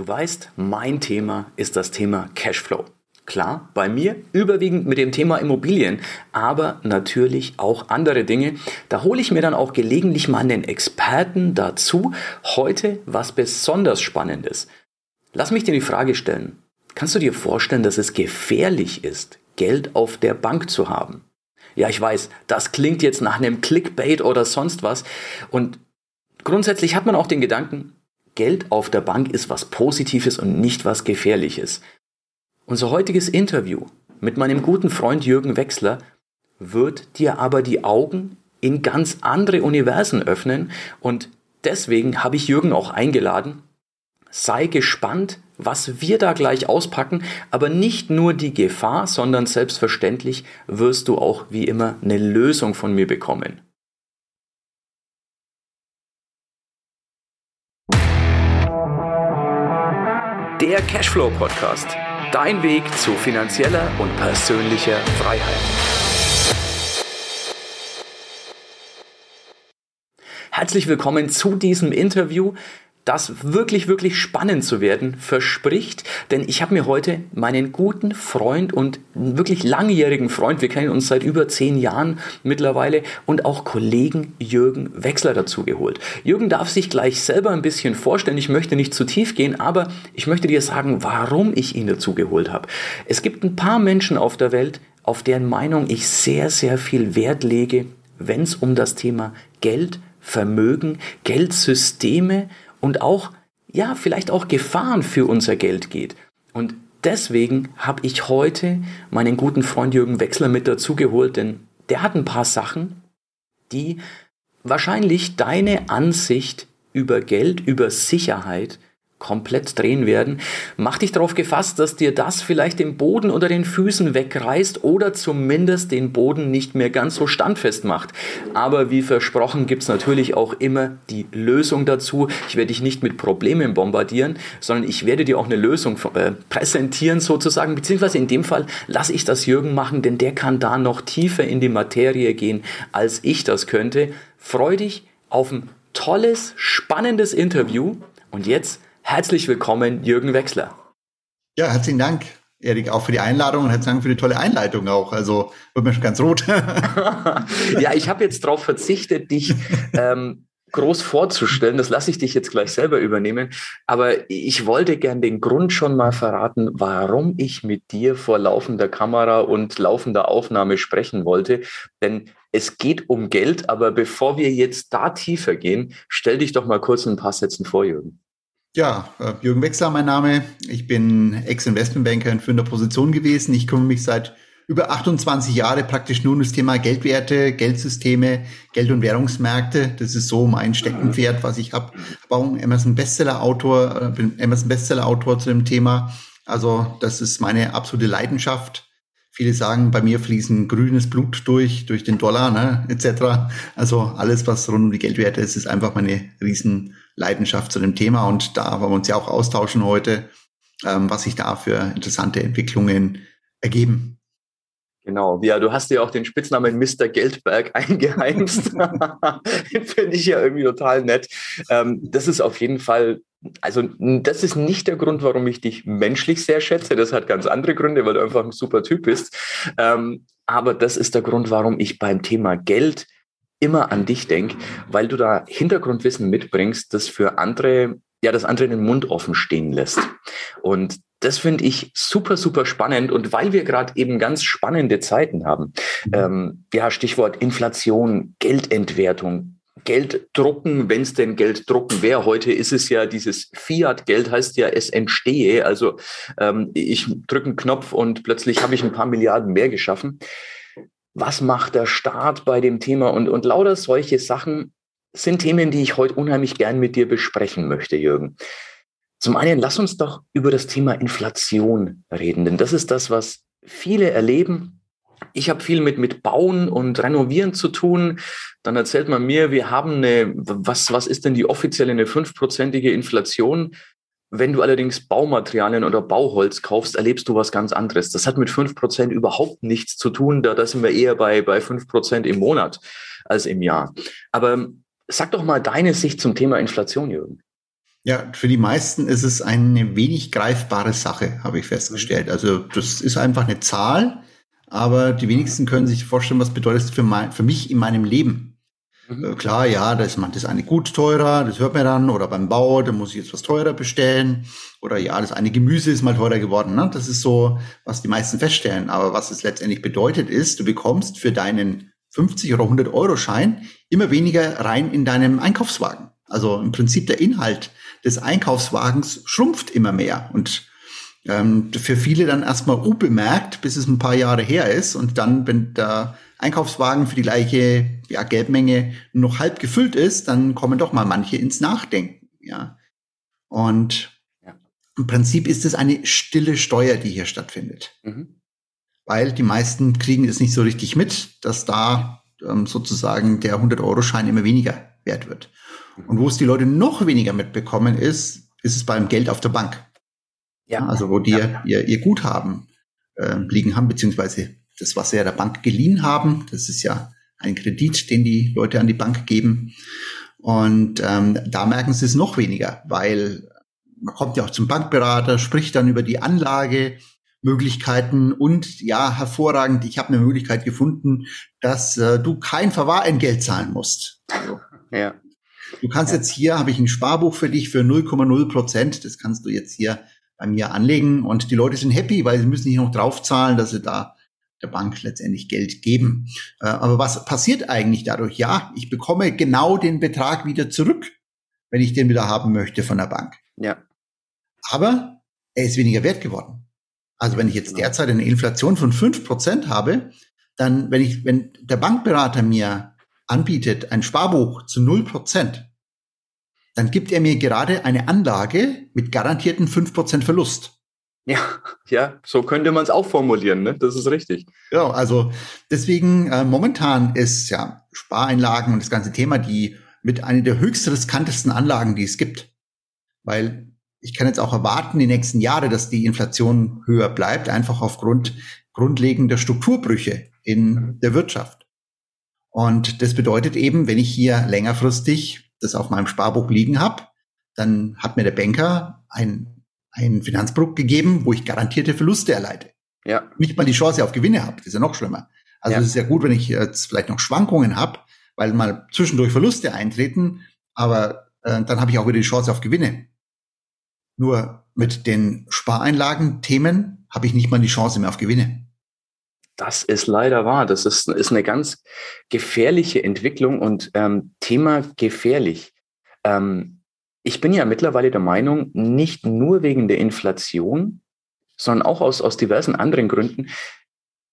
Du weißt, mein Thema ist das Thema Cashflow. Klar, bei mir überwiegend mit dem Thema Immobilien, aber natürlich auch andere Dinge. Da hole ich mir dann auch gelegentlich mal einen Experten dazu. Heute was besonders Spannendes. Lass mich dir die Frage stellen. Kannst du dir vorstellen, dass es gefährlich ist, Geld auf der Bank zu haben? Ja, ich weiß, das klingt jetzt nach einem Clickbait oder sonst was. Und grundsätzlich hat man auch den Gedanken, Geld auf der Bank ist was Positives und nicht was Gefährliches. Unser heutiges Interview mit meinem guten Freund Jürgen Wechsler wird dir aber die Augen in ganz andere Universen öffnen und deswegen habe ich Jürgen auch eingeladen. Sei gespannt, was wir da gleich auspacken, aber nicht nur die Gefahr, sondern selbstverständlich wirst du auch wie immer eine Lösung von mir bekommen. Der Cashflow Podcast Dein Weg zu finanzieller und persönlicher Freiheit. Herzlich willkommen zu diesem Interview das wirklich, wirklich spannend zu werden verspricht. Denn ich habe mir heute meinen guten Freund und wirklich langjährigen Freund, wir kennen uns seit über zehn Jahren mittlerweile, und auch Kollegen Jürgen Wechsler dazu geholt. Jürgen darf sich gleich selber ein bisschen vorstellen. Ich möchte nicht zu tief gehen, aber ich möchte dir sagen, warum ich ihn dazu geholt habe. Es gibt ein paar Menschen auf der Welt, auf deren Meinung ich sehr, sehr viel Wert lege, wenn es um das Thema Geld, Vermögen, Geldsysteme und auch, ja, vielleicht auch Gefahren für unser Geld geht. Und deswegen habe ich heute meinen guten Freund Jürgen Wechsler mit dazugeholt, denn der hat ein paar Sachen, die wahrscheinlich deine Ansicht über Geld, über Sicherheit komplett drehen werden. Mach dich darauf gefasst, dass dir das vielleicht den Boden unter den Füßen wegreißt oder zumindest den Boden nicht mehr ganz so standfest macht. Aber wie versprochen gibt's natürlich auch immer die Lösung dazu. Ich werde dich nicht mit Problemen bombardieren, sondern ich werde dir auch eine Lösung äh, präsentieren sozusagen, beziehungsweise in dem Fall lasse ich das Jürgen machen, denn der kann da noch tiefer in die Materie gehen, als ich das könnte. Freu dich auf ein tolles, spannendes Interview und jetzt Herzlich willkommen, Jürgen Wechsler. Ja, herzlichen Dank, Erik, auch für die Einladung und herzlichen Dank für die tolle Einleitung auch. Also wird mir schon ganz rot. ja, ich habe jetzt darauf verzichtet, dich ähm, groß vorzustellen. Das lasse ich dich jetzt gleich selber übernehmen. Aber ich wollte gern den Grund schon mal verraten, warum ich mit dir vor laufender Kamera und laufender Aufnahme sprechen wollte. Denn es geht um Geld. Aber bevor wir jetzt da tiefer gehen, stell dich doch mal kurz in ein paar Sätzen vor, Jürgen. Ja, äh, Jürgen Wechsler, mein Name. Ich bin Ex-Investmentbanker in führender Position gewesen. Ich kümmere mich seit über 28 Jahre praktisch nur um das Thema Geldwerte, Geldsysteme, Geld- und Währungsmärkte. Das ist so mein Steckenpferd, was ich habe. Ich auch Amazon Bestseller-Autor, äh, bin Amazon Bestseller-Autor zu dem Thema. Also das ist meine absolute Leidenschaft. Viele sagen, bei mir fließen grünes Blut durch, durch den Dollar, ne, etc. Also alles, was rund um die Geldwerte ist, ist einfach meine riesen Leidenschaft zu dem Thema und da wollen wir uns ja auch austauschen heute, ähm, was sich da für interessante Entwicklungen ergeben. Genau, ja, du hast ja auch den Spitznamen Mr. Geldberg eingeheimst. Finde ich ja irgendwie total nett. Ähm, das ist auf jeden Fall, also das ist nicht der Grund, warum ich dich menschlich sehr schätze. Das hat ganz andere Gründe, weil du einfach ein super Typ bist. Ähm, aber das ist der Grund, warum ich beim Thema Geld immer an dich denke, weil du da Hintergrundwissen mitbringst, das für andere, ja, das andere den Mund offen stehen lässt. Und das finde ich super, super spannend. Und weil wir gerade eben ganz spannende Zeiten haben, mhm. ähm, ja, Stichwort Inflation, Geldentwertung, Geld drucken, wenn es denn Geld drucken wäre. Heute ist es ja dieses Fiat-Geld, heißt ja, es entstehe. Also ähm, ich drücke einen Knopf und plötzlich habe ich ein paar Milliarden mehr geschaffen was macht der Staat bei dem Thema und, und lauter solche Sachen sind Themen, die ich heute unheimlich gern mit dir besprechen möchte, Jürgen. Zum einen, lass uns doch über das Thema Inflation reden, denn das ist das, was viele erleben. Ich habe viel mit, mit Bauen und Renovieren zu tun. Dann erzählt man mir, wir haben eine, was, was ist denn die offizielle, eine fünfprozentige Inflation? Wenn du allerdings Baumaterialien oder Bauholz kaufst, erlebst du was ganz anderes. Das hat mit fünf Prozent überhaupt nichts zu tun. Da, da sind wir eher bei, bei fünf Prozent im Monat als im Jahr. Aber sag doch mal deine Sicht zum Thema Inflation, Jürgen. Ja, für die meisten ist es eine wenig greifbare Sache, habe ich festgestellt. Also das ist einfach eine Zahl, aber die wenigsten können sich vorstellen, was bedeutet es für, mein, für mich in meinem Leben. Mhm. Äh, klar, ja, da ist man das eine gut teurer, das hört man dann, oder beim Bau, da muss ich jetzt was teurer bestellen, oder ja, das eine Gemüse ist mal teurer geworden. Ne? Das ist so, was die meisten feststellen. Aber was es letztendlich bedeutet ist, du bekommst für deinen 50 oder 100 Euro Schein immer weniger rein in deinem Einkaufswagen. Also im Prinzip der Inhalt des Einkaufswagens schrumpft immer mehr und ähm, für viele dann erstmal unbemerkt, bis es ein paar Jahre her ist und dann, wenn der Einkaufswagen für die gleiche ja, Geldmenge noch halb gefüllt ist, dann kommen doch mal manche ins Nachdenken. Ja. Und ja. im Prinzip ist es eine stille Steuer, die hier stattfindet. Mhm. Weil die meisten kriegen es nicht so richtig mit, dass da ähm, sozusagen der 100-Euro-Schein immer weniger wert wird. Und wo es die Leute noch weniger mitbekommen ist, ist es beim Geld auf der Bank. Ja. Also wo die ja. ihr, ihr Guthaben äh, liegen haben, beziehungsweise das, was sie ja der Bank geliehen haben, das ist ja ein Kredit, den die Leute an die Bank geben. Und ähm, da merken sie es noch weniger, weil man kommt ja auch zum Bankberater, spricht dann über die Anlagemöglichkeiten und ja, hervorragend, ich habe eine Möglichkeit gefunden, dass äh, du kein Verwahrentgelt zahlen musst. Also, ja. Du kannst ja. jetzt hier, habe ich ein Sparbuch für dich für 0,0 Prozent. Das kannst du jetzt hier bei mir anlegen. Und die Leute sind happy, weil sie müssen nicht noch draufzahlen, dass sie da der Bank letztendlich Geld geben. Äh, aber was passiert eigentlich dadurch? Ja, ich bekomme genau den Betrag wieder zurück, wenn ich den wieder haben möchte von der Bank. Ja. Aber er ist weniger wert geworden. Also wenn ich jetzt genau. derzeit eine Inflation von fünf Prozent habe, dann, wenn ich, wenn der Bankberater mir anbietet, ein Sparbuch zu null Prozent, dann gibt er mir gerade eine Anlage mit garantierten fünf Prozent Verlust. Ja, ja, so könnte man es auch formulieren, ne? Das ist richtig. Ja, also deswegen äh, momentan ist ja Spareinlagen und das ganze Thema die mit einer der höchst riskantesten Anlagen, die es gibt. Weil ich kann jetzt auch erwarten, die nächsten Jahre, dass die Inflation höher bleibt, einfach aufgrund grundlegender Strukturbrüche in der Wirtschaft. Und das bedeutet eben, wenn ich hier längerfristig das auf meinem Sparbuch liegen habe, dann hat mir der Banker ein, ein Finanzprodukt gegeben, wo ich garantierte Verluste erleide. Ja. Nicht mal die Chance auf Gewinne habe. Das ist ja noch schlimmer. Also es ja. ist ja gut, wenn ich jetzt vielleicht noch Schwankungen habe, weil mal zwischendurch Verluste eintreten, aber äh, dann habe ich auch wieder die Chance auf Gewinne. Nur mit den Spareinlagen-Themen habe ich nicht mal die Chance mehr auf Gewinne. Das ist leider wahr. Das ist, ist eine ganz gefährliche Entwicklung und ähm, Thema gefährlich. Ähm, ich bin ja mittlerweile der Meinung, nicht nur wegen der Inflation, sondern auch aus, aus diversen anderen Gründen,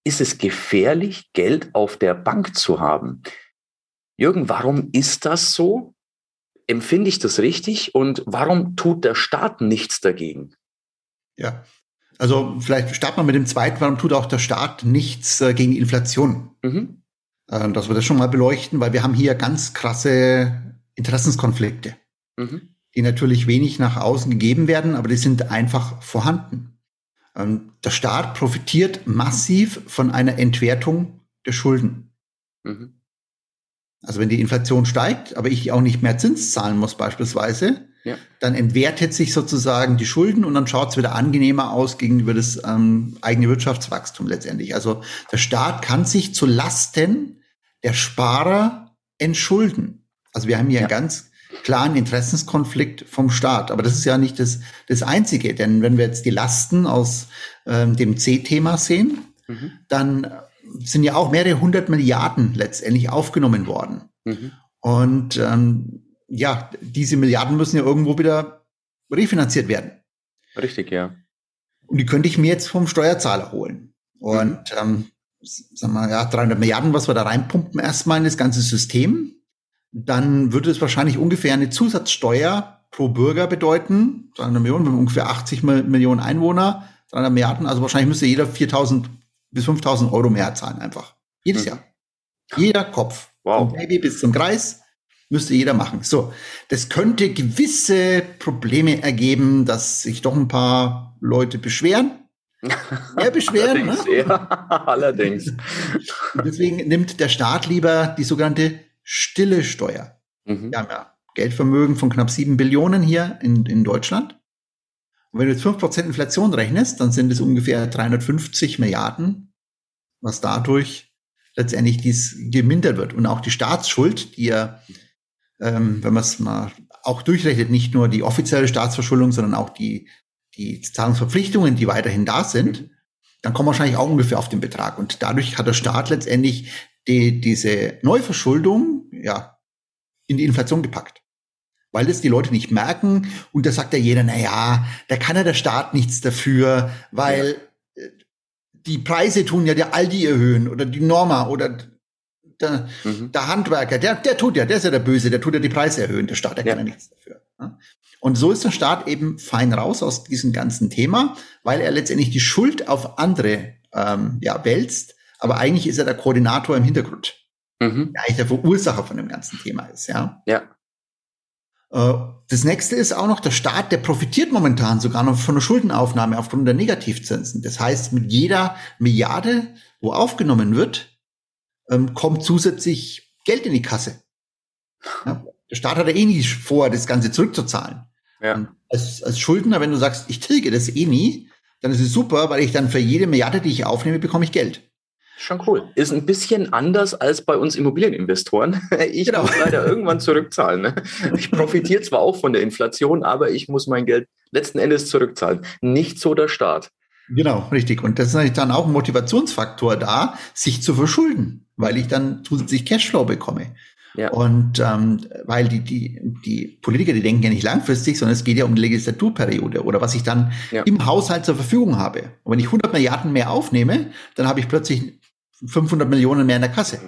ist es gefährlich, Geld auf der Bank zu haben. Jürgen, warum ist das so? Empfinde ich das richtig? Und warum tut der Staat nichts dagegen? Ja, also vielleicht starten wir mit dem zweiten, warum tut auch der Staat nichts äh, gegen Inflation? Mhm. Äh, dass wir das schon mal beleuchten, weil wir haben hier ganz krasse Interessenskonflikte, mhm. die natürlich wenig nach außen gegeben werden, aber die sind einfach vorhanden. Ähm, der Staat profitiert massiv von einer Entwertung der Schulden. Mhm. Also wenn die Inflation steigt, aber ich auch nicht mehr Zins zahlen muss beispielsweise, ja. Dann entwertet sich sozusagen die Schulden und dann schaut es wieder angenehmer aus gegenüber das ähm, eigene Wirtschaftswachstum letztendlich. Also der Staat kann sich zu Lasten der Sparer entschulden. Also wir haben hier ja. einen ganz klaren Interessenskonflikt vom Staat. Aber das ist ja nicht das, das Einzige, denn wenn wir jetzt die Lasten aus ähm, dem C-Thema sehen, mhm. dann sind ja auch mehrere hundert Milliarden letztendlich aufgenommen worden. Mhm. Und ähm, ja, diese Milliarden müssen ja irgendwo wieder refinanziert werden. Richtig, ja. Und die könnte ich mir jetzt vom Steuerzahler holen. Und mhm. ähm, sagen wir, ja, 300 Milliarden, was wir da reinpumpen erstmal in das ganze System, dann würde es wahrscheinlich ungefähr eine Zusatzsteuer pro Bürger bedeuten. 300 Millionen, wir haben ungefähr 80 Millionen Einwohner, 300 Milliarden, also wahrscheinlich müsste jeder 4.000 bis 5.000 Euro mehr zahlen einfach. Jedes mhm. Jahr. Jeder Kopf. Wow. Vom Baby bis zum Kreis müsste jeder machen. So, das könnte gewisse Probleme ergeben, dass sich doch ein paar Leute beschweren. Mehr beschweren. allerdings, ne? ja, allerdings. deswegen nimmt der Staat lieber die sogenannte stille Steuer. Mhm. Wir haben ja Geldvermögen von knapp sieben Billionen hier in, in Deutschland. Und wenn du jetzt fünf Prozent Inflation rechnest, dann sind es ungefähr 350 Milliarden, was dadurch letztendlich dies gemindert wird. Und auch die Staatsschuld, die ja, ähm, wenn man es mal auch durchrechnet, nicht nur die offizielle Staatsverschuldung, sondern auch die, die Zahlungsverpflichtungen, die weiterhin da sind, dann kommen wahrscheinlich auch ungefähr auf den Betrag. Und dadurch hat der Staat letztendlich die, diese Neuverschuldung ja, in die Inflation gepackt. Weil das die Leute nicht merken. Und da sagt ja jeder, na ja, da kann ja der Staat nichts dafür, weil ja. Äh, die Preise tun ja der Aldi erhöhen oder die Norma oder der, mhm. der Handwerker, der, der tut ja, der ist ja der Böse, der tut ja die Preise erhöhen. Der Staat, der ja. kann ja nichts dafür. Und so ist der Staat eben fein raus aus diesem ganzen Thema, weil er letztendlich die Schuld auf andere ähm, ja, wälzt. Aber eigentlich ist er der Koordinator im Hintergrund. Mhm. Der eigentlich der Verursacher von dem ganzen Thema ist, ja. Ja. Äh, das nächste ist auch noch, der Staat, der profitiert momentan sogar noch von der Schuldenaufnahme aufgrund der Negativzinsen. Das heißt, mit jeder Milliarde, wo aufgenommen wird, ähm, kommt zusätzlich Geld in die Kasse. Ja? Der Staat hat ja eh nie vor, das Ganze zurückzuzahlen. Ja. Als, als Schuldner, wenn du sagst, ich tilge das eh nie, dann ist es super, weil ich dann für jede Milliarde, die ich aufnehme, bekomme ich Geld. Schon cool. Ist ein bisschen anders als bei uns Immobilieninvestoren. Ich genau. muss leider irgendwann zurückzahlen. Ne? Ich profitiere zwar auch von der Inflation, aber ich muss mein Geld letzten Endes zurückzahlen. Nicht so der Staat. Genau, richtig. Und das ist natürlich dann auch ein Motivationsfaktor da, sich zu verschulden, weil ich dann zusätzlich Cashflow bekomme. Ja. Und ähm, weil die, die, die Politiker, die denken ja nicht langfristig, sondern es geht ja um die Legislaturperiode oder was ich dann ja. im Haushalt zur Verfügung habe. Und wenn ich 100 Milliarden mehr aufnehme, dann habe ich plötzlich 500 Millionen mehr in der Kasse.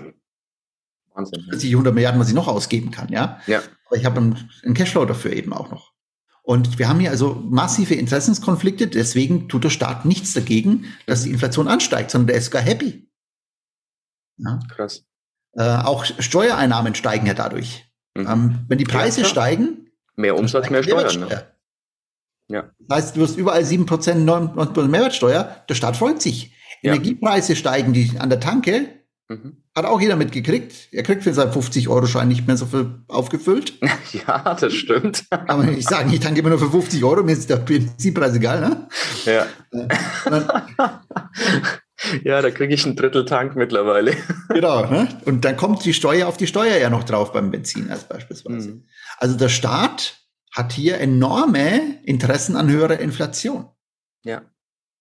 Wahnsinn. Sind 100 Milliarden, was ich noch ausgeben kann, ja. Ja. Aber ich habe einen, einen Cashflow dafür eben auch noch. Und wir haben hier also massive Interessenskonflikte, deswegen tut der Staat nichts dagegen, dass die Inflation ansteigt, sondern der ist gar happy. Ja? Krass. Äh, auch Steuereinnahmen steigen ja dadurch. Mhm. Ähm, wenn die Preise ja, steigen, mehr Umsatz, mehr Steuern. Ne? Ja. Das heißt, du hast überall 7%, 9% Mehrwertsteuer, der Staat freut sich. Ja. Energiepreise steigen die an der Tanke, mhm. hat auch jeder mitgekriegt. Er kriegt für seinen 50-Euro-Schein nicht mehr so viel aufgefüllt. Ja, das stimmt. Aber ich sage, ich tanke immer nur für 50 Euro, mir ist der Benzinpreis egal, ne? Ja. Ja, da kriege ich einen Drittel Tank mittlerweile. Genau, ne? und dann kommt die Steuer auf die Steuer ja noch drauf beim Benzin als beispielsweise. Mhm. Also der Staat hat hier enorme Interessen an höherer Inflation. Ja.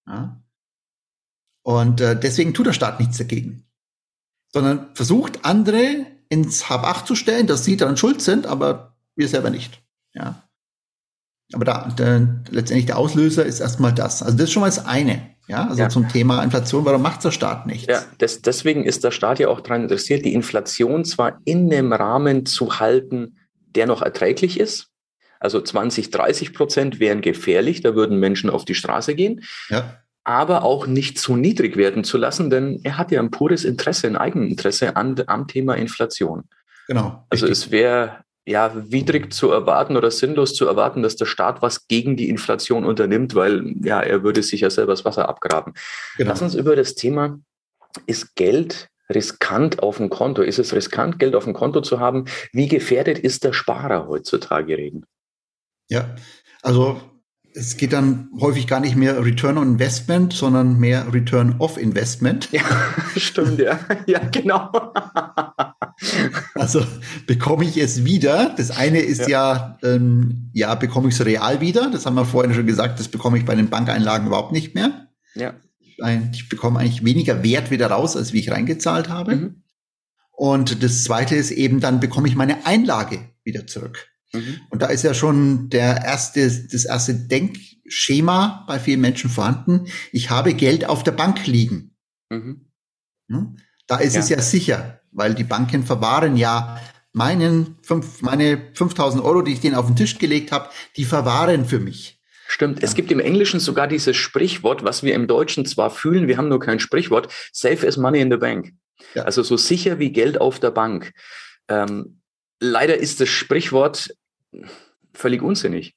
ja? Und äh, deswegen tut der Staat nichts dagegen, sondern versucht andere ins Habacht zu stellen, dass sie daran schuld sind, aber wir selber nicht. Ja. Aber da, der, letztendlich der Auslöser ist erstmal das. Also das ist schon mal das eine. Ja, also ja. zum Thema Inflation, warum macht der Staat nichts? Ja, das, deswegen ist der Staat ja auch daran interessiert, die Inflation zwar in einem Rahmen zu halten, der noch erträglich ist. Also 20, 30 Prozent wären gefährlich, da würden Menschen auf die Straße gehen. Ja. Aber auch nicht zu niedrig werden zu lassen, denn er hat ja ein pures Interesse, ein Eigeninteresse an, am Thema Inflation. Genau. Also richtig. es wäre ja, widrig zu erwarten oder sinnlos zu erwarten, dass der Staat was gegen die Inflation unternimmt, weil ja, er würde sich ja selber das Wasser abgraben. Genau. Lass uns über das Thema, ist Geld riskant auf dem Konto? Ist es riskant, Geld auf dem Konto zu haben? Wie gefährdet ist der Sparer heutzutage reden? Ja, also es geht dann häufig gar nicht mehr Return on Investment, sondern mehr Return of Investment. Ja, stimmt, ja. Ja, genau. Also bekomme ich es wieder. Das eine ist ja, ja, ähm, ja bekomme ich es real wieder. Das haben wir vorhin schon gesagt, das bekomme ich bei den Bankeinlagen überhaupt nicht mehr. Ja. Ich bekomme eigentlich weniger Wert wieder raus, als wie ich reingezahlt habe. Mhm. Und das zweite ist eben, dann bekomme ich meine Einlage wieder zurück. Mhm. Und da ist ja schon der erste, das erste Denkschema bei vielen Menschen vorhanden. Ich habe Geld auf der Bank liegen. Mhm. Hm? Da ist ja. es ja sicher, weil die Banken verwahren ja meinen fünf, meine 5000 Euro, die ich denen auf den Tisch gelegt habe, die verwahren für mich. Stimmt. Es gibt im Englischen sogar dieses Sprichwort, was wir im Deutschen zwar fühlen, wir haben nur kein Sprichwort, safe as money in the bank. Ja. Also so sicher wie Geld auf der Bank. Ähm, leider ist das Sprichwort völlig unsinnig.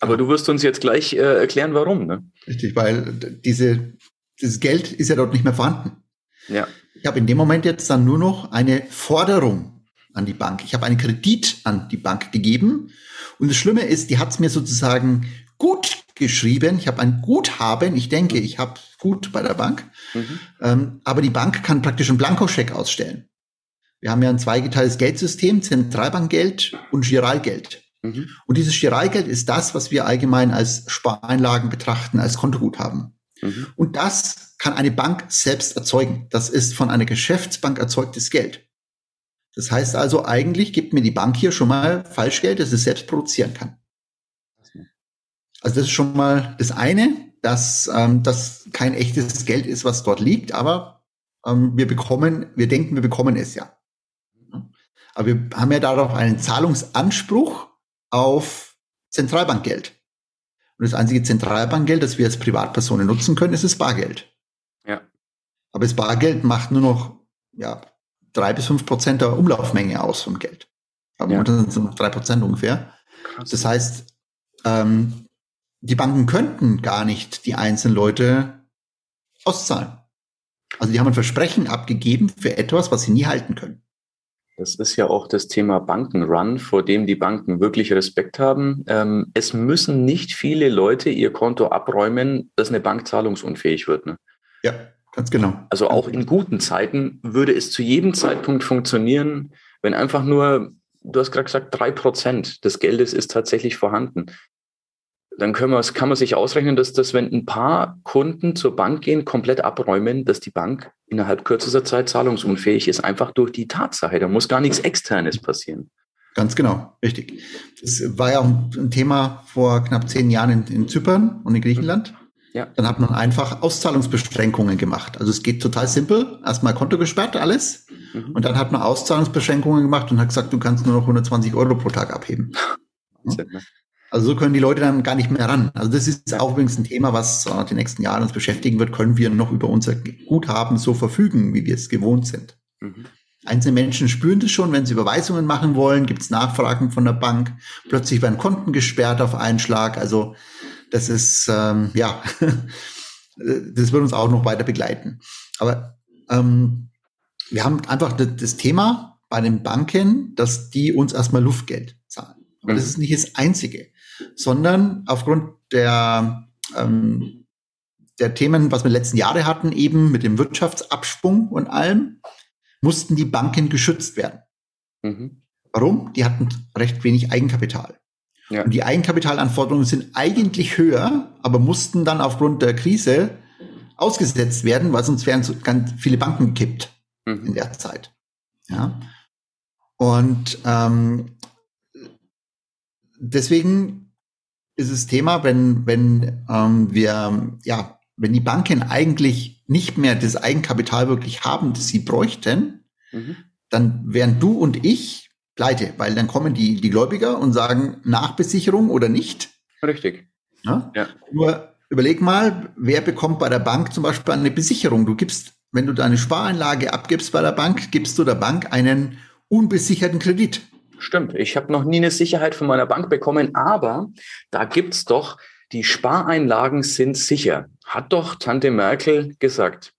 Aber ja. du wirst uns jetzt gleich äh, erklären, warum. Ne? Richtig, weil diese, dieses Geld ist ja dort nicht mehr vorhanden. Ja. Ich habe in dem Moment jetzt dann nur noch eine Forderung an die Bank. Ich habe einen Kredit an die Bank gegeben. Und das Schlimme ist, die hat es mir sozusagen gut geschrieben. Ich habe ein Guthaben. Ich denke, ich habe gut bei der Bank. Mhm. Ähm, aber die Bank kann praktisch einen Blankoscheck ausstellen. Wir haben ja ein zweigeteiltes Geldsystem, Zentralbankgeld und Giralgeld. Mhm. Und dieses Giralgeld ist das, was wir allgemein als Spareinlagen betrachten, als Kontoguthaben. Mhm. Und das kann eine Bank selbst erzeugen. Das ist von einer Geschäftsbank erzeugtes Geld. Das heißt also, eigentlich gibt mir die Bank hier schon mal Falschgeld, das es selbst produzieren kann. Also das ist schon mal das eine, dass ähm, das kein echtes Geld ist, was dort liegt, aber ähm, wir bekommen, wir denken, wir bekommen es ja. Aber wir haben ja darauf einen Zahlungsanspruch auf Zentralbankgeld. Und das einzige Zentralbankgeld, das wir als Privatpersonen nutzen können, ist das Bargeld. Aber das Bargeld macht nur noch ja, drei bis fünf Prozent der Umlaufmenge aus vom Geld. Aber ja. das sind so drei Prozent ungefähr. Krass. Das heißt, ähm, die Banken könnten gar nicht die einzelnen Leute auszahlen. Also die haben ein Versprechen abgegeben für etwas, was sie nie halten können. Das ist ja auch das Thema Bankenrun, vor dem die Banken wirklich Respekt haben. Ähm, es müssen nicht viele Leute ihr Konto abräumen, dass eine Bank zahlungsunfähig wird. Ne? Ja, ganz genau. Also auch in guten Zeiten würde es zu jedem Zeitpunkt funktionieren, wenn einfach nur, du hast gerade gesagt, drei Prozent des Geldes ist tatsächlich vorhanden dann können wir, kann man sich ausrechnen, dass das, wenn ein paar Kunden zur Bank gehen, komplett abräumen, dass die Bank innerhalb kürzester Zeit zahlungsunfähig ist, einfach durch die Tatsache. Da muss gar nichts Externes passieren. Ganz genau, richtig. Das war ja auch ein Thema vor knapp zehn Jahren in, in Zypern und in Griechenland. Ja. Dann hat man einfach Auszahlungsbeschränkungen gemacht. Also es geht total simpel. Erstmal Konto gesperrt, alles. Mhm. Und dann hat man Auszahlungsbeschränkungen gemacht und hat gesagt, du kannst nur noch 120 Euro pro Tag abheben. Ne? Also so können die Leute dann gar nicht mehr ran. Also das ist auch übrigens ein Thema, was äh, die nächsten Jahre uns beschäftigen wird. Können wir noch über unser Guthaben so verfügen, wie wir es gewohnt sind? Mhm. Einzelne Menschen spüren das schon, wenn sie Überweisungen machen wollen, gibt es Nachfragen von der Bank, plötzlich werden Konten gesperrt auf einen Schlag. Also das ist, ähm, ja, das wird uns auch noch weiter begleiten. Aber ähm, wir haben einfach das Thema bei den Banken, dass die uns erstmal Luftgeld zahlen. Aber das mhm. ist nicht das Einzige sondern aufgrund der, ähm, der Themen, was wir letzten Jahre hatten, eben mit dem Wirtschaftsabsprung und allem, mussten die Banken geschützt werden. Mhm. Warum? Die hatten recht wenig Eigenkapital. Ja. Und die Eigenkapitalanforderungen sind eigentlich höher, aber mussten dann aufgrund der Krise ausgesetzt werden, weil sonst wären so ganz viele Banken gekippt mhm. in der Zeit. Ja. Und ähm, deswegen ist das Thema, wenn, wenn ähm, wir, ja, wenn die Banken eigentlich nicht mehr das Eigenkapital wirklich haben, das sie bräuchten, mhm. dann wären du und ich pleite, weil dann kommen die, die Gläubiger und sagen Nachbesicherung oder nicht. Richtig. Ja? ja. Nur überleg mal, wer bekommt bei der Bank zum Beispiel eine Besicherung? Du gibst, wenn du deine Spareinlage abgibst bei der Bank, gibst du der Bank einen unbesicherten Kredit. Stimmt, ich habe noch nie eine Sicherheit von meiner Bank bekommen, aber da gibt es doch, die Spareinlagen sind sicher. Hat doch Tante Merkel gesagt.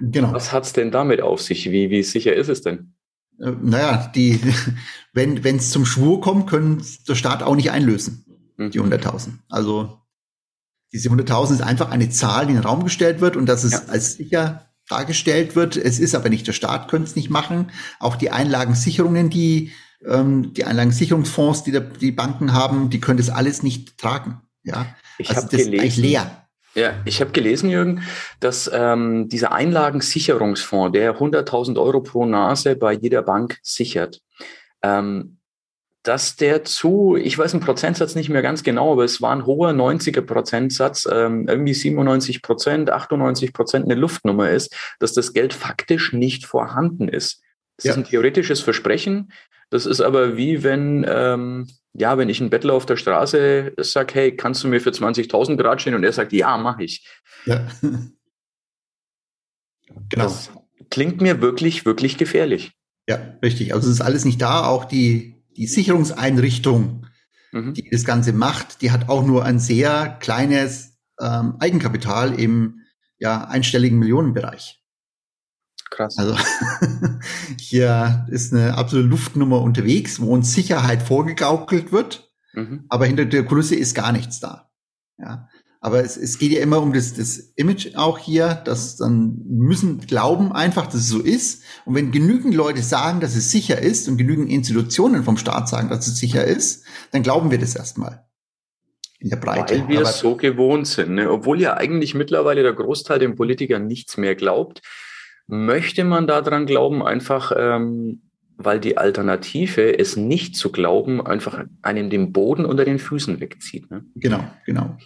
Genau. Was hat es denn damit auf sich? Wie, wie sicher ist es denn? Äh, naja, die, wenn es zum Schwur kommt, können der Staat auch nicht einlösen, mhm. die 100.000. Also diese 100.000 ist einfach eine Zahl, die in den Raum gestellt wird und dass es ja. als sicher dargestellt wird. Es ist aber nicht der Staat, könnte es nicht machen. Auch die Einlagensicherungen, die ähm, die Einlagensicherungsfonds, die der, die Banken haben, die können das alles nicht tragen. Ja, ich also das gelesen, ist leer. Ja, ich habe gelesen, Jürgen, dass ähm, dieser Einlagensicherungsfonds, der 100.000 Euro pro Nase bei jeder Bank sichert, ähm, dass der zu, ich weiß den Prozentsatz nicht mehr ganz genau, aber es war ein hoher 90er Prozentsatz, ähm, irgendwie 97 Prozent, 98 Prozent eine Luftnummer ist, dass das Geld faktisch nicht vorhanden ist. Das ja. ist ein theoretisches Versprechen. Das ist aber wie wenn, ähm, ja, wenn ich einen Bettler auf der Straße sage, hey, kannst du mir für 20.000 Grad stehen? Und er sagt, ja, mache ich. Ja. genau. Das klingt mir wirklich, wirklich gefährlich. Ja, richtig. Also es ist alles nicht da. Auch die, die Sicherungseinrichtung, mhm. die das Ganze macht, die hat auch nur ein sehr kleines ähm, Eigenkapital im ja, einstelligen Millionenbereich. Krass. Also hier ist eine absolute Luftnummer unterwegs, wo uns Sicherheit vorgegaukelt wird, mhm. aber hinter der Kulisse ist gar nichts da. Ja. Aber es, es geht ja immer um das, das Image auch hier, dass dann müssen glauben einfach, dass es so ist. Und wenn genügend Leute sagen, dass es sicher ist und genügend Institutionen vom Staat sagen, dass es sicher ist, dann glauben wir das erstmal. In der Breite. Weil wir es so gewohnt sind. Ne? Obwohl ja eigentlich mittlerweile der Großteil den Politikern nichts mehr glaubt, möchte man daran glauben, einfach ähm, weil die Alternative, es nicht zu glauben, einfach einem den Boden unter den Füßen wegzieht. Ne? Genau, genau.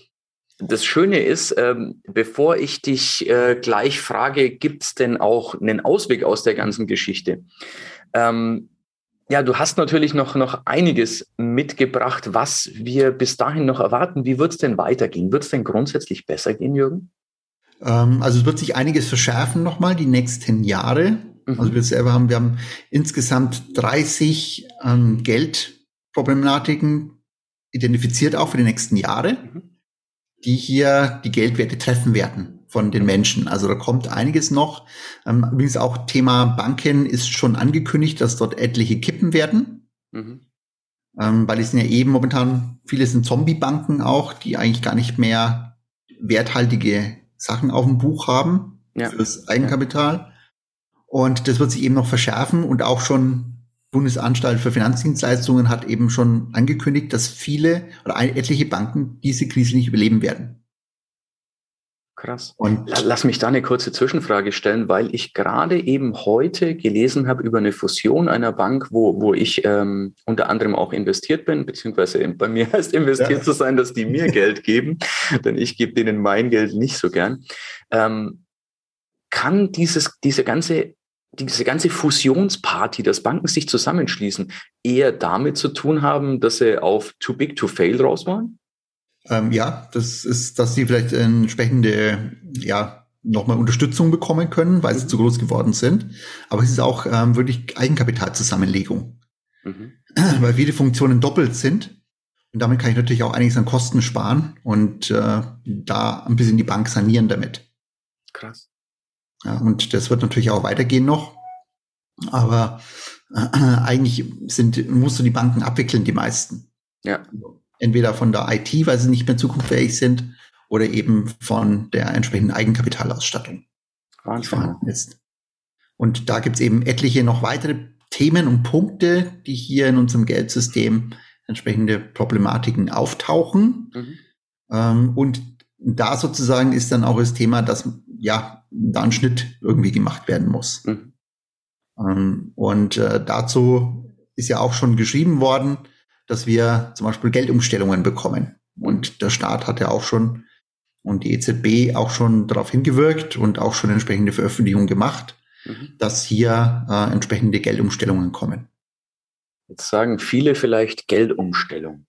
Das Schöne ist, ähm, bevor ich dich äh, gleich frage, gibt es denn auch einen Ausweg aus der ganzen Geschichte? Ähm, ja, du hast natürlich noch, noch einiges mitgebracht, was wir bis dahin noch erwarten. Wie wird es denn weitergehen? Wird es denn grundsätzlich besser gehen, Jürgen? Ähm, also es wird sich einiges verschärfen nochmal die nächsten Jahre. Mhm. Also wir selber haben, wir haben insgesamt 30 ähm, Geldproblematiken identifiziert auch für die nächsten Jahre. Mhm die hier die Geldwerte treffen werden von den Menschen. Also da kommt einiges noch. Ähm, übrigens auch Thema Banken ist schon angekündigt, dass dort etliche kippen werden. Mhm. Ähm, weil es sind ja eben momentan, viele sind Zombie-Banken auch, die eigentlich gar nicht mehr werthaltige Sachen auf dem Buch haben ja. fürs Eigenkapital. Und das wird sich eben noch verschärfen und auch schon Bundesanstalt für Finanzdienstleistungen hat eben schon angekündigt, dass viele oder etliche Banken diese Krise nicht überleben werden. Krass. Und Lass mich da eine kurze Zwischenfrage stellen, weil ich gerade eben heute gelesen habe über eine Fusion einer Bank, wo, wo ich ähm, unter anderem auch investiert bin, beziehungsweise bei mir heißt investiert ja. zu sein, dass die mir Geld geben, denn ich gebe denen mein Geld nicht so gern. Ähm, kann dieses, diese ganze diese ganze Fusionsparty, dass Banken sich zusammenschließen, eher damit zu tun haben, dass sie auf Too Big to Fail raus waren? Ähm, ja, das ist, dass sie vielleicht entsprechende, ja, nochmal Unterstützung bekommen können, weil sie mhm. zu groß geworden sind. Aber es ist auch ähm, wirklich Eigenkapitalzusammenlegung. Mhm. Weil viele Funktionen doppelt sind. Und damit kann ich natürlich auch einiges an Kosten sparen und äh, da ein bisschen die Bank sanieren damit. Krass. Ja, und das wird natürlich auch weitergehen noch. Aber äh, eigentlich sind, musst du die Banken abwickeln, die meisten. Ja. Entweder von der IT, weil sie nicht mehr zukunftsfähig sind, oder eben von der entsprechenden Eigenkapitalausstattung, Wahnsinn. die vorhanden ist. Und da gibt's eben etliche noch weitere Themen und Punkte, die hier in unserem Geldsystem entsprechende Problematiken auftauchen. Mhm. Ähm, und da sozusagen ist dann auch das Thema, dass ja da ein Schnitt irgendwie gemacht werden muss. Mhm. Ähm, und äh, dazu ist ja auch schon geschrieben worden, dass wir zum Beispiel Geldumstellungen bekommen. Und der Staat hat ja auch schon und die EZB auch schon darauf hingewirkt und auch schon entsprechende Veröffentlichungen gemacht, mhm. dass hier äh, entsprechende Geldumstellungen kommen. Jetzt sagen viele vielleicht Geldumstellung.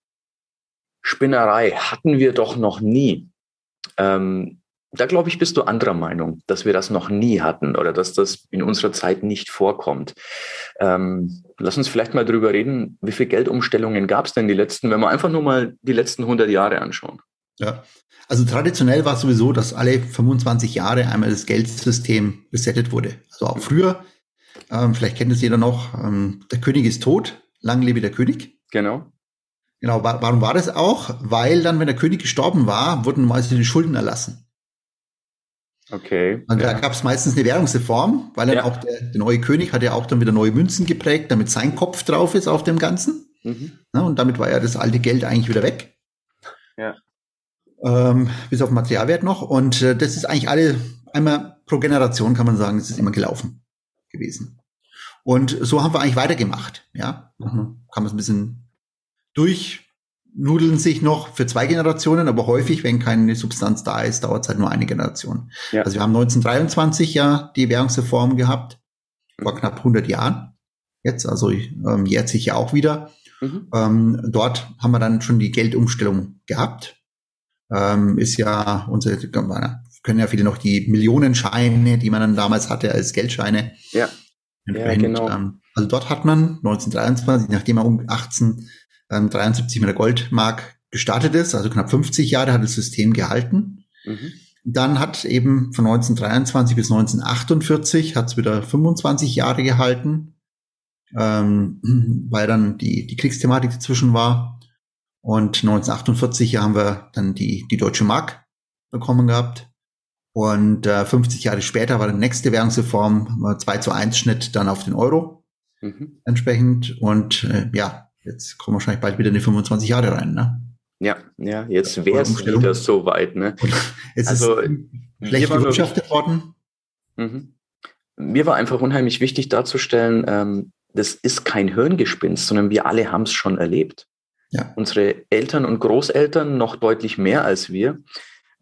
Spinnerei hatten wir doch noch nie. Ähm, da glaube ich, bist du anderer Meinung, dass wir das noch nie hatten oder dass das in unserer Zeit nicht vorkommt. Ähm, lass uns vielleicht mal drüber reden, wie viele Geldumstellungen gab es denn die letzten, wenn wir einfach nur mal die letzten 100 Jahre anschauen? Ja, also traditionell war es sowieso, dass alle 25 Jahre einmal das Geldsystem resettet wurde. Also auch früher, ähm, vielleicht kennt es jeder noch, ähm, der König ist tot, lang lebe der König. Genau. Genau, warum war das auch? Weil dann, wenn der König gestorben war, wurden meistens die Schulden erlassen. Okay. Und da ja. gab es meistens eine Währungsreform, weil dann ja. auch der, der, neue König hat ja auch dann wieder neue Münzen geprägt, damit sein Kopf drauf ist auf dem Ganzen. Mhm. Ja, und damit war ja das alte Geld eigentlich wieder weg. Ja. Ähm, bis auf Materialwert noch. Und äh, das ist eigentlich alle, einmal pro Generation kann man sagen, es ist immer gelaufen gewesen. Und so haben wir eigentlich weitergemacht. Ja, mhm. kann man es ein bisschen durch nudeln sich noch für zwei Generationen, aber häufig, wenn keine Substanz da ist, dauert es halt nur eine Generation. Ja. Also wir haben 1923 ja die Währungsreform gehabt, vor mhm. knapp 100 Jahren. Jetzt, also ähm, jährt sich ja auch wieder. Mhm. Ähm, dort haben wir dann schon die Geldumstellung gehabt. Ähm, ist ja unsere, können ja viele noch die Millionenscheine, die man dann damals hatte als Geldscheine. Ja. ja genau. Ähm, also dort hat man 1923, nachdem er um 18 ähm, 73 mit der Goldmark gestartet ist, also knapp 50 Jahre hat das System gehalten. Mhm. Dann hat eben von 1923 bis 1948 hat es wieder 25 Jahre gehalten, ähm, weil dann die, die Kriegsthematik dazwischen war. Und 1948 haben wir dann die, die Deutsche Mark bekommen gehabt. Und äh, 50 Jahre später war die nächste Währungsreform, 2 zu 1 Schnitt dann auf den Euro mhm. entsprechend. Und äh, ja, jetzt kommen wahrscheinlich bald wieder in die 25 Jahre rein. Ne? Ja, ja, jetzt wäre es wieder so weit. Ne? Es also, ist schlecht gewirtschaftet worden. Mhm. Mir war einfach unheimlich wichtig darzustellen, ähm, das ist kein Hirngespinst, sondern wir alle haben es schon erlebt. Ja. Unsere Eltern und Großeltern noch deutlich mehr als wir.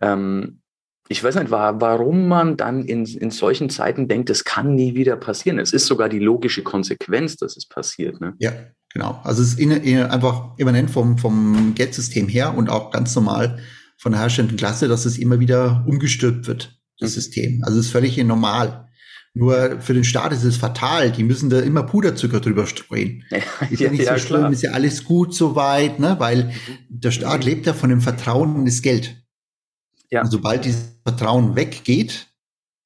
Ähm, ich weiß nicht, warum man dann in, in solchen Zeiten denkt, es kann nie wieder passieren. Es ist sogar die logische Konsequenz, dass es passiert. Ne? Ja, genau. Also es ist in, in, einfach immanent vom, vom Geldsystem her und auch ganz normal von der herrschenden Klasse, dass es immer wieder umgestülpt wird, das mhm. System. Also es ist völlig normal. Nur für den Staat ist es fatal. Die müssen da immer Puderzucker drüber streuen. Ja, ist ja, ja nicht so schlimm, klar. ist ja alles gut soweit, ne? weil mhm. der Staat lebt ja von dem Vertrauen in das Geld. Ja. Und sobald dieses Vertrauen weggeht,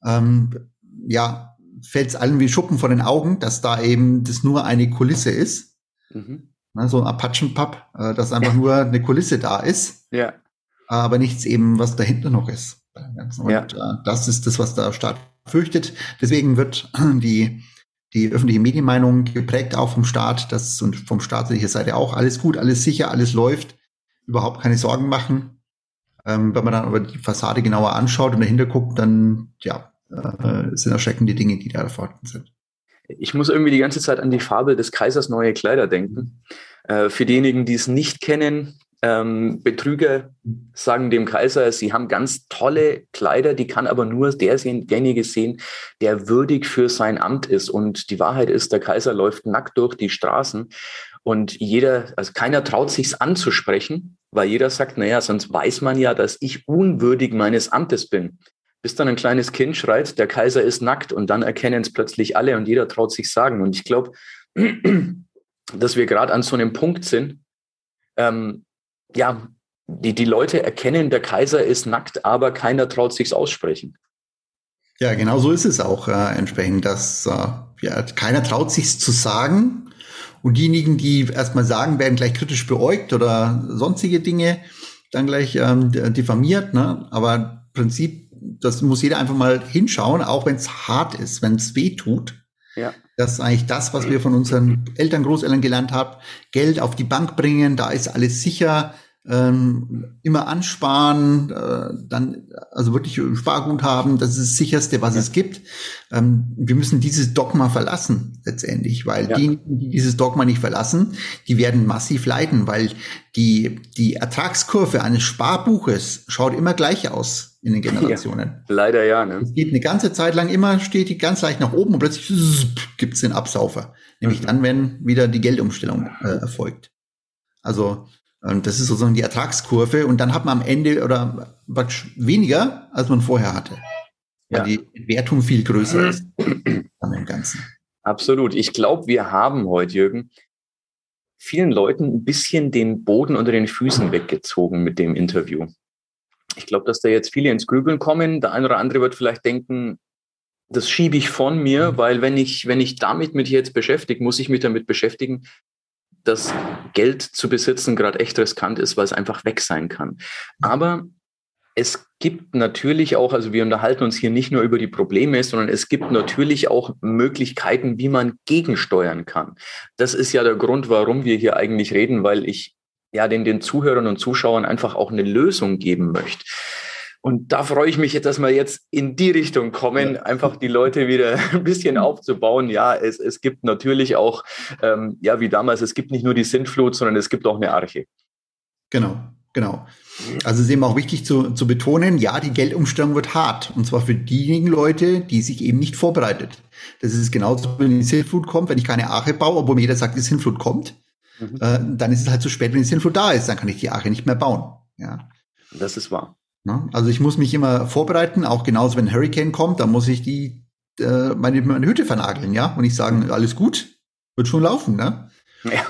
ähm, ja, fällt es allen wie Schuppen von den Augen, dass da eben das nur eine Kulisse ist. Mhm. Ne, so ein Apachenpapp, äh, dass einfach nur eine Kulisse da ist. Ja. Aber nichts eben, was dahinter noch ist. Und ja. äh, das ist das, was der Staat fürchtet. Deswegen wird die, die öffentliche Medienmeinung geprägt auch vom Staat, das und vom staatlicher Seite auch alles gut, alles sicher, alles läuft, überhaupt keine Sorgen machen. Ähm, wenn man dann aber die Fassade genauer anschaut und dahinter guckt, dann ja, äh, sind erschreckende Dinge, die da vorhanden sind. Ich muss irgendwie die ganze Zeit an die Fabel des Kaisers neue Kleider denken. Äh, für diejenigen, die es nicht kennen, ähm, Betrüger sagen dem Kaiser, sie haben ganz tolle Kleider, die kann aber nur derjenige sehen, der würdig für sein Amt ist. Und die Wahrheit ist, der Kaiser läuft nackt durch die Straßen und jeder, also keiner traut sich's anzusprechen, weil jeder sagt, naja, sonst weiß man ja, dass ich unwürdig meines Amtes bin. Bis dann ein kleines Kind schreit, der Kaiser ist nackt und dann erkennen es plötzlich alle und jeder traut sich sagen. Und ich glaube, dass wir gerade an so einem Punkt sind, ähm, ja, die, die Leute erkennen, der Kaiser ist nackt, aber keiner traut sich's aussprechen. Ja, genau so ist es auch äh, entsprechend, dass äh, ja, keiner traut sich's zu sagen und diejenigen, die erstmal sagen, werden gleich kritisch beäugt oder sonstige Dinge, dann gleich ähm, diffamiert. Ne? Aber im Prinzip, das muss jeder einfach mal hinschauen, auch wenn es hart ist, wenn es weh tut. Ja. Das ist eigentlich das, was wir von unseren Eltern, Großeltern gelernt haben. Geld auf die Bank bringen, da ist alles sicher ähm, immer ansparen, äh, dann also wirklich Spargut haben, das ist das sicherste, was ja. es gibt. Ähm, wir müssen dieses Dogma verlassen letztendlich, weil ja. diejenigen, die dieses Dogma nicht verlassen, die werden massiv leiden, weil die die Ertragskurve eines Sparbuches schaut immer gleich aus in den Generationen. Ja, leider ja. Ne? Es geht eine ganze Zeit lang immer, steht die ganz leicht nach oben und plötzlich gibt's den Absaufer. Nämlich mhm. dann, wenn wieder die Geldumstellung äh, erfolgt. Also und das ist sozusagen die Ertragskurve. Und dann hat man am Ende oder weniger, als man vorher hatte. Weil ja. die Wertung viel größer ist an dem Ganzen. Absolut. Ich glaube, wir haben heute, Jürgen, vielen Leuten ein bisschen den Boden unter den Füßen weggezogen mit dem Interview. Ich glaube, dass da jetzt viele ins Grübeln kommen. Der eine oder andere wird vielleicht denken, das schiebe ich von mir, mhm. weil wenn ich, wenn ich damit mich jetzt beschäftige, muss ich mich damit beschäftigen, dass Geld zu besitzen gerade echt riskant ist, weil es einfach weg sein kann. Aber es gibt natürlich auch, also wir unterhalten uns hier nicht nur über die Probleme, sondern es gibt natürlich auch Möglichkeiten, wie man gegensteuern kann. Das ist ja der Grund, warum wir hier eigentlich reden, weil ich ja den, den Zuhörern und Zuschauern einfach auch eine Lösung geben möchte. Und da freue ich mich jetzt, dass wir jetzt in die Richtung kommen, einfach die Leute wieder ein bisschen aufzubauen. Ja, es, es gibt natürlich auch, ähm, ja, wie damals, es gibt nicht nur die Sintflut, sondern es gibt auch eine Arche. Genau, genau. Also es ist eben auch wichtig zu, zu betonen, ja, die Geldumstellung wird hart. Und zwar für diejenigen Leute, die sich eben nicht vorbereitet. Das ist genauso, wenn die Sintflut kommt, wenn ich keine Arche baue, obwohl mir jeder sagt, die Sintflut kommt, mhm. äh, dann ist es halt zu spät, wenn die Sintflut da ist. Dann kann ich die Arche nicht mehr bauen. Ja. Das ist wahr. Ne? Also ich muss mich immer vorbereiten, auch genauso wenn Hurricane kommt, dann muss ich die äh, meine, meine Hütte vernageln, ja, und nicht sagen, alles gut, wird schon laufen, ne? Ja.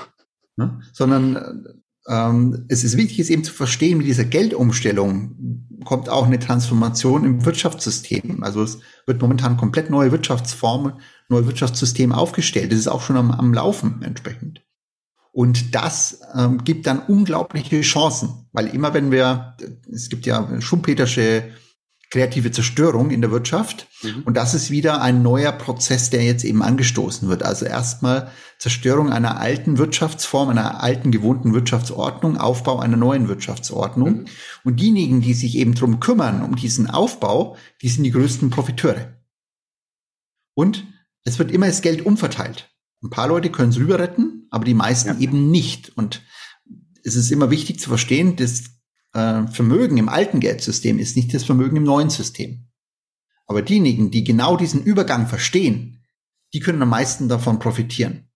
Ne? Sondern ähm, es ist wichtig, es eben zu verstehen, mit dieser Geldumstellung kommt auch eine Transformation im Wirtschaftssystem. Also es wird momentan komplett neue Wirtschaftsformen, neue Wirtschaftssystem aufgestellt. Das ist auch schon am, am Laufen entsprechend. Und das ähm, gibt dann unglaubliche Chancen, weil immer wenn wir, es gibt ja Schumpetersche kreative Zerstörung in der Wirtschaft. Mhm. Und das ist wieder ein neuer Prozess, der jetzt eben angestoßen wird. Also erstmal Zerstörung einer alten Wirtschaftsform, einer alten gewohnten Wirtschaftsordnung, Aufbau einer neuen Wirtschaftsordnung. Mhm. Und diejenigen, die sich eben drum kümmern, um diesen Aufbau, die sind die größten Profiteure. Und es wird immer das Geld umverteilt. Ein paar Leute können es rüber retten, aber die meisten ja. eben nicht. Und es ist immer wichtig zu verstehen, dass äh, Vermögen im alten Geldsystem ist nicht das Vermögen im neuen System. Aber diejenigen, die genau diesen Übergang verstehen, die können am meisten davon profitieren.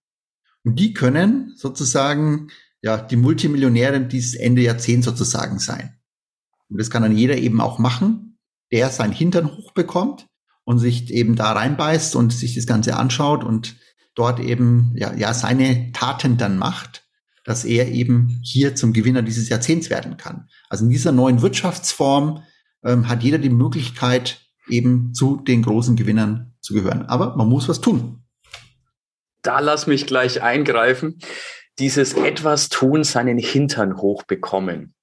Und die können sozusagen ja die Multimillionäre dieses Ende Jahrzehnt sozusagen sein. Und das kann dann jeder eben auch machen, der sein Hintern hochbekommt und sich eben da reinbeißt und sich das Ganze anschaut und dort eben ja, ja seine Taten dann macht dass er eben hier zum Gewinner dieses Jahrzehnts werden kann. Also in dieser neuen Wirtschaftsform ähm, hat jeder die Möglichkeit, eben zu den großen Gewinnern zu gehören. Aber man muss was tun. Da lass mich gleich eingreifen. Dieses etwas tun, seinen Hintern hochbekommen.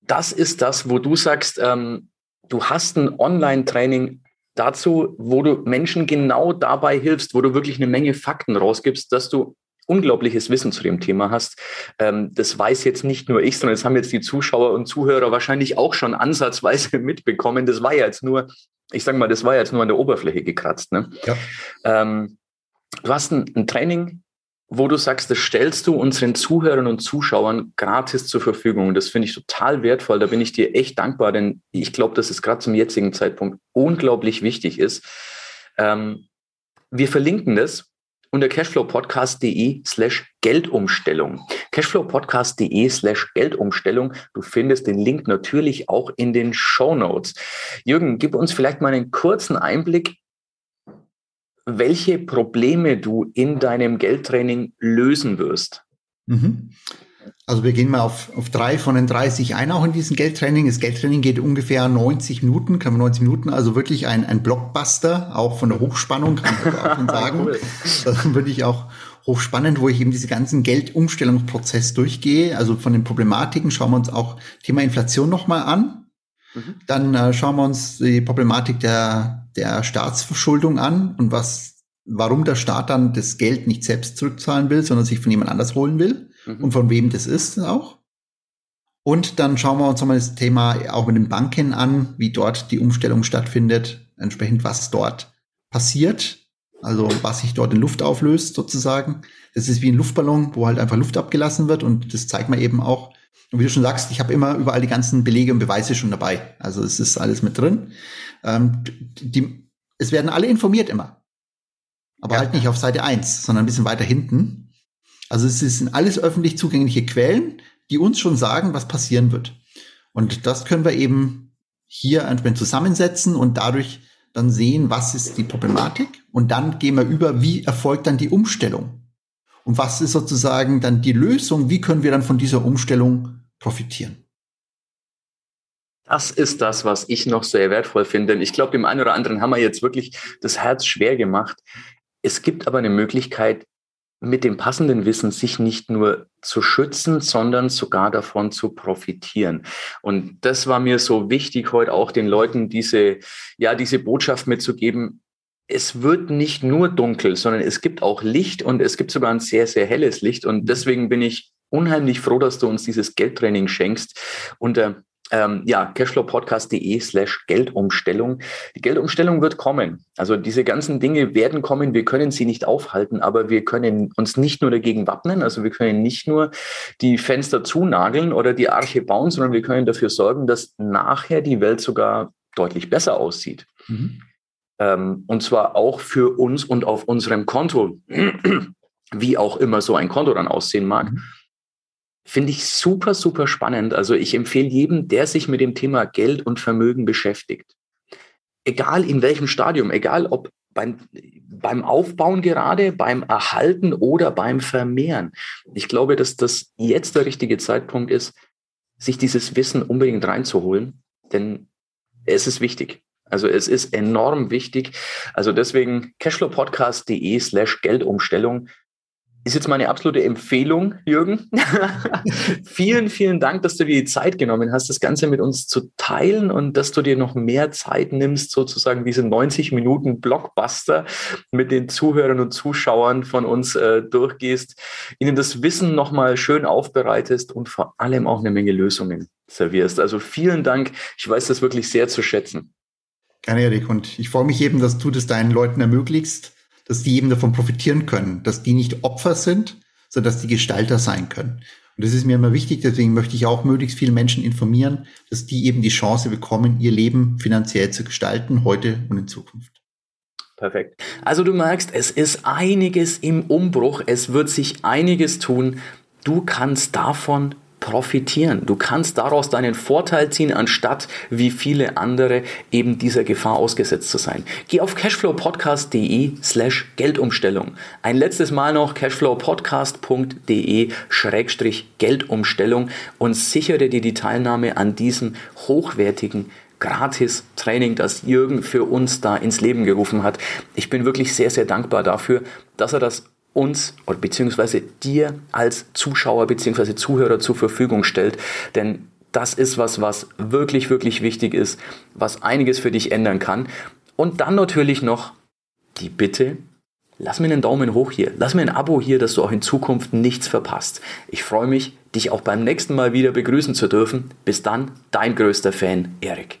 Das ist das, wo du sagst, ähm, du hast ein Online-Training dazu, wo du Menschen genau dabei hilfst, wo du wirklich eine Menge Fakten rausgibst, dass du unglaubliches Wissen zu dem Thema hast. Ähm, das weiß jetzt nicht nur ich, sondern das haben jetzt die Zuschauer und Zuhörer wahrscheinlich auch schon ansatzweise mitbekommen. Das war ja jetzt nur, ich sage mal, das war jetzt nur an der Oberfläche gekratzt. Ne? Ja. Ähm, du hast ein, ein Training, wo du sagst, das stellst du unseren Zuhörern und Zuschauern gratis zur Verfügung. Das finde ich total wertvoll. Da bin ich dir echt dankbar, denn ich glaube, dass es gerade zum jetzigen Zeitpunkt unglaublich wichtig ist. Ähm, wir verlinken das unter cashflowpodcast.de slash Geldumstellung. cashflowpodcast.de slash Geldumstellung. Du findest den Link natürlich auch in den Show Notes. Jürgen, gib uns vielleicht mal einen kurzen Einblick, welche Probleme du in deinem Geldtraining lösen wirst. Mhm. Also wir gehen mal auf, auf drei von den 30 ein auch in diesem Geldtraining. Das Geldtraining geht ungefähr 90 Minuten, kann man 90 Minuten, also wirklich ein, ein Blockbuster, auch von der Hochspannung, kann man auch schon sagen. cool. Das würde ich auch hochspannend, wo ich eben diese ganzen Geldumstellungsprozess durchgehe. Also von den Problematiken schauen wir uns auch Thema Inflation nochmal an. Mhm. Dann äh, schauen wir uns die Problematik der, der Staatsverschuldung an und was, warum der Staat dann das Geld nicht selbst zurückzahlen will, sondern sich von jemand anders holen will mhm. und von wem das ist auch. Und dann schauen wir uns nochmal das Thema auch mit den Banken an, wie dort die Umstellung stattfindet, entsprechend was dort passiert, also was sich dort in Luft auflöst sozusagen. Das ist wie ein Luftballon, wo halt einfach Luft abgelassen wird und das zeigt man eben auch. Und wie du schon sagst, ich habe immer überall die ganzen Belege und Beweise schon dabei. Also es ist alles mit drin. Ähm, die, es werden alle informiert immer. Aber ja. halt nicht auf Seite eins, sondern ein bisschen weiter hinten. Also es sind alles öffentlich zugängliche Quellen, die uns schon sagen, was passieren wird. Und das können wir eben hier entsprechend zusammensetzen und dadurch dann sehen, was ist die Problematik. Und dann gehen wir über, wie erfolgt dann die Umstellung. Und was ist sozusagen dann die Lösung? Wie können wir dann von dieser Umstellung profitieren? Das ist das, was ich noch sehr wertvoll finde. Ich glaube, dem einen oder anderen haben wir jetzt wirklich das Herz schwer gemacht. Es gibt aber eine Möglichkeit, mit dem passenden Wissen sich nicht nur zu schützen, sondern sogar davon zu profitieren. Und das war mir so wichtig, heute auch den Leuten diese, ja, diese Botschaft mitzugeben. Es wird nicht nur dunkel, sondern es gibt auch Licht und es gibt sogar ein sehr, sehr helles Licht. Und deswegen bin ich unheimlich froh, dass du uns dieses Geldtraining schenkst. Und äh, ähm, ja, cashflowpodcast.de slash Geldumstellung. Die Geldumstellung wird kommen. Also diese ganzen Dinge werden kommen. Wir können sie nicht aufhalten, aber wir können uns nicht nur dagegen wappnen. Also wir können nicht nur die Fenster zunageln oder die Arche bauen, sondern wir können dafür sorgen, dass nachher die Welt sogar deutlich besser aussieht. Mhm. Ähm, und zwar auch für uns und auf unserem Konto, wie auch immer so ein Konto dann aussehen mag. Mhm Finde ich super, super spannend. Also ich empfehle jedem, der sich mit dem Thema Geld und Vermögen beschäftigt. Egal in welchem Stadium, egal ob beim, beim Aufbauen gerade, beim Erhalten oder beim Vermehren. Ich glaube, dass das jetzt der richtige Zeitpunkt ist, sich dieses Wissen unbedingt reinzuholen, denn es ist wichtig. Also es ist enorm wichtig. Also deswegen cashflowpodcast.de slash Geldumstellung ist jetzt meine absolute Empfehlung, Jürgen. vielen, vielen Dank, dass du dir die Zeit genommen hast, das Ganze mit uns zu teilen und dass du dir noch mehr Zeit nimmst, sozusagen diese 90 Minuten Blockbuster mit den Zuhörern und Zuschauern von uns äh, durchgehst, ihnen das Wissen nochmal schön aufbereitest und vor allem auch eine Menge Lösungen servierst. Also vielen Dank. Ich weiß das wirklich sehr zu schätzen. Gerne, Erik. Und ich freue mich eben, dass du das deinen Leuten ermöglicht dass die eben davon profitieren können, dass die nicht Opfer sind, sondern dass die Gestalter sein können. Und das ist mir immer wichtig, deswegen möchte ich auch möglichst viele Menschen informieren, dass die eben die Chance bekommen, ihr Leben finanziell zu gestalten, heute und in Zukunft. Perfekt. Also du merkst, es ist einiges im Umbruch, es wird sich einiges tun. Du kannst davon profitieren. Du kannst daraus deinen Vorteil ziehen, anstatt wie viele andere eben dieser Gefahr ausgesetzt zu sein. Geh auf cashflowpodcast.de slash Geldumstellung. Ein letztes Mal noch cashflowpodcast.de schrägstrich Geldumstellung und sichere dir die Teilnahme an diesem hochwertigen Gratis-Training, das Jürgen für uns da ins Leben gerufen hat. Ich bin wirklich sehr, sehr dankbar dafür, dass er das uns oder beziehungsweise dir als Zuschauer beziehungsweise Zuhörer zur Verfügung stellt. Denn das ist was, was wirklich, wirklich wichtig ist, was einiges für dich ändern kann. Und dann natürlich noch die Bitte, lass mir einen Daumen hoch hier, lass mir ein Abo hier, dass du auch in Zukunft nichts verpasst. Ich freue mich, dich auch beim nächsten Mal wieder begrüßen zu dürfen. Bis dann, dein größter Fan, Erik.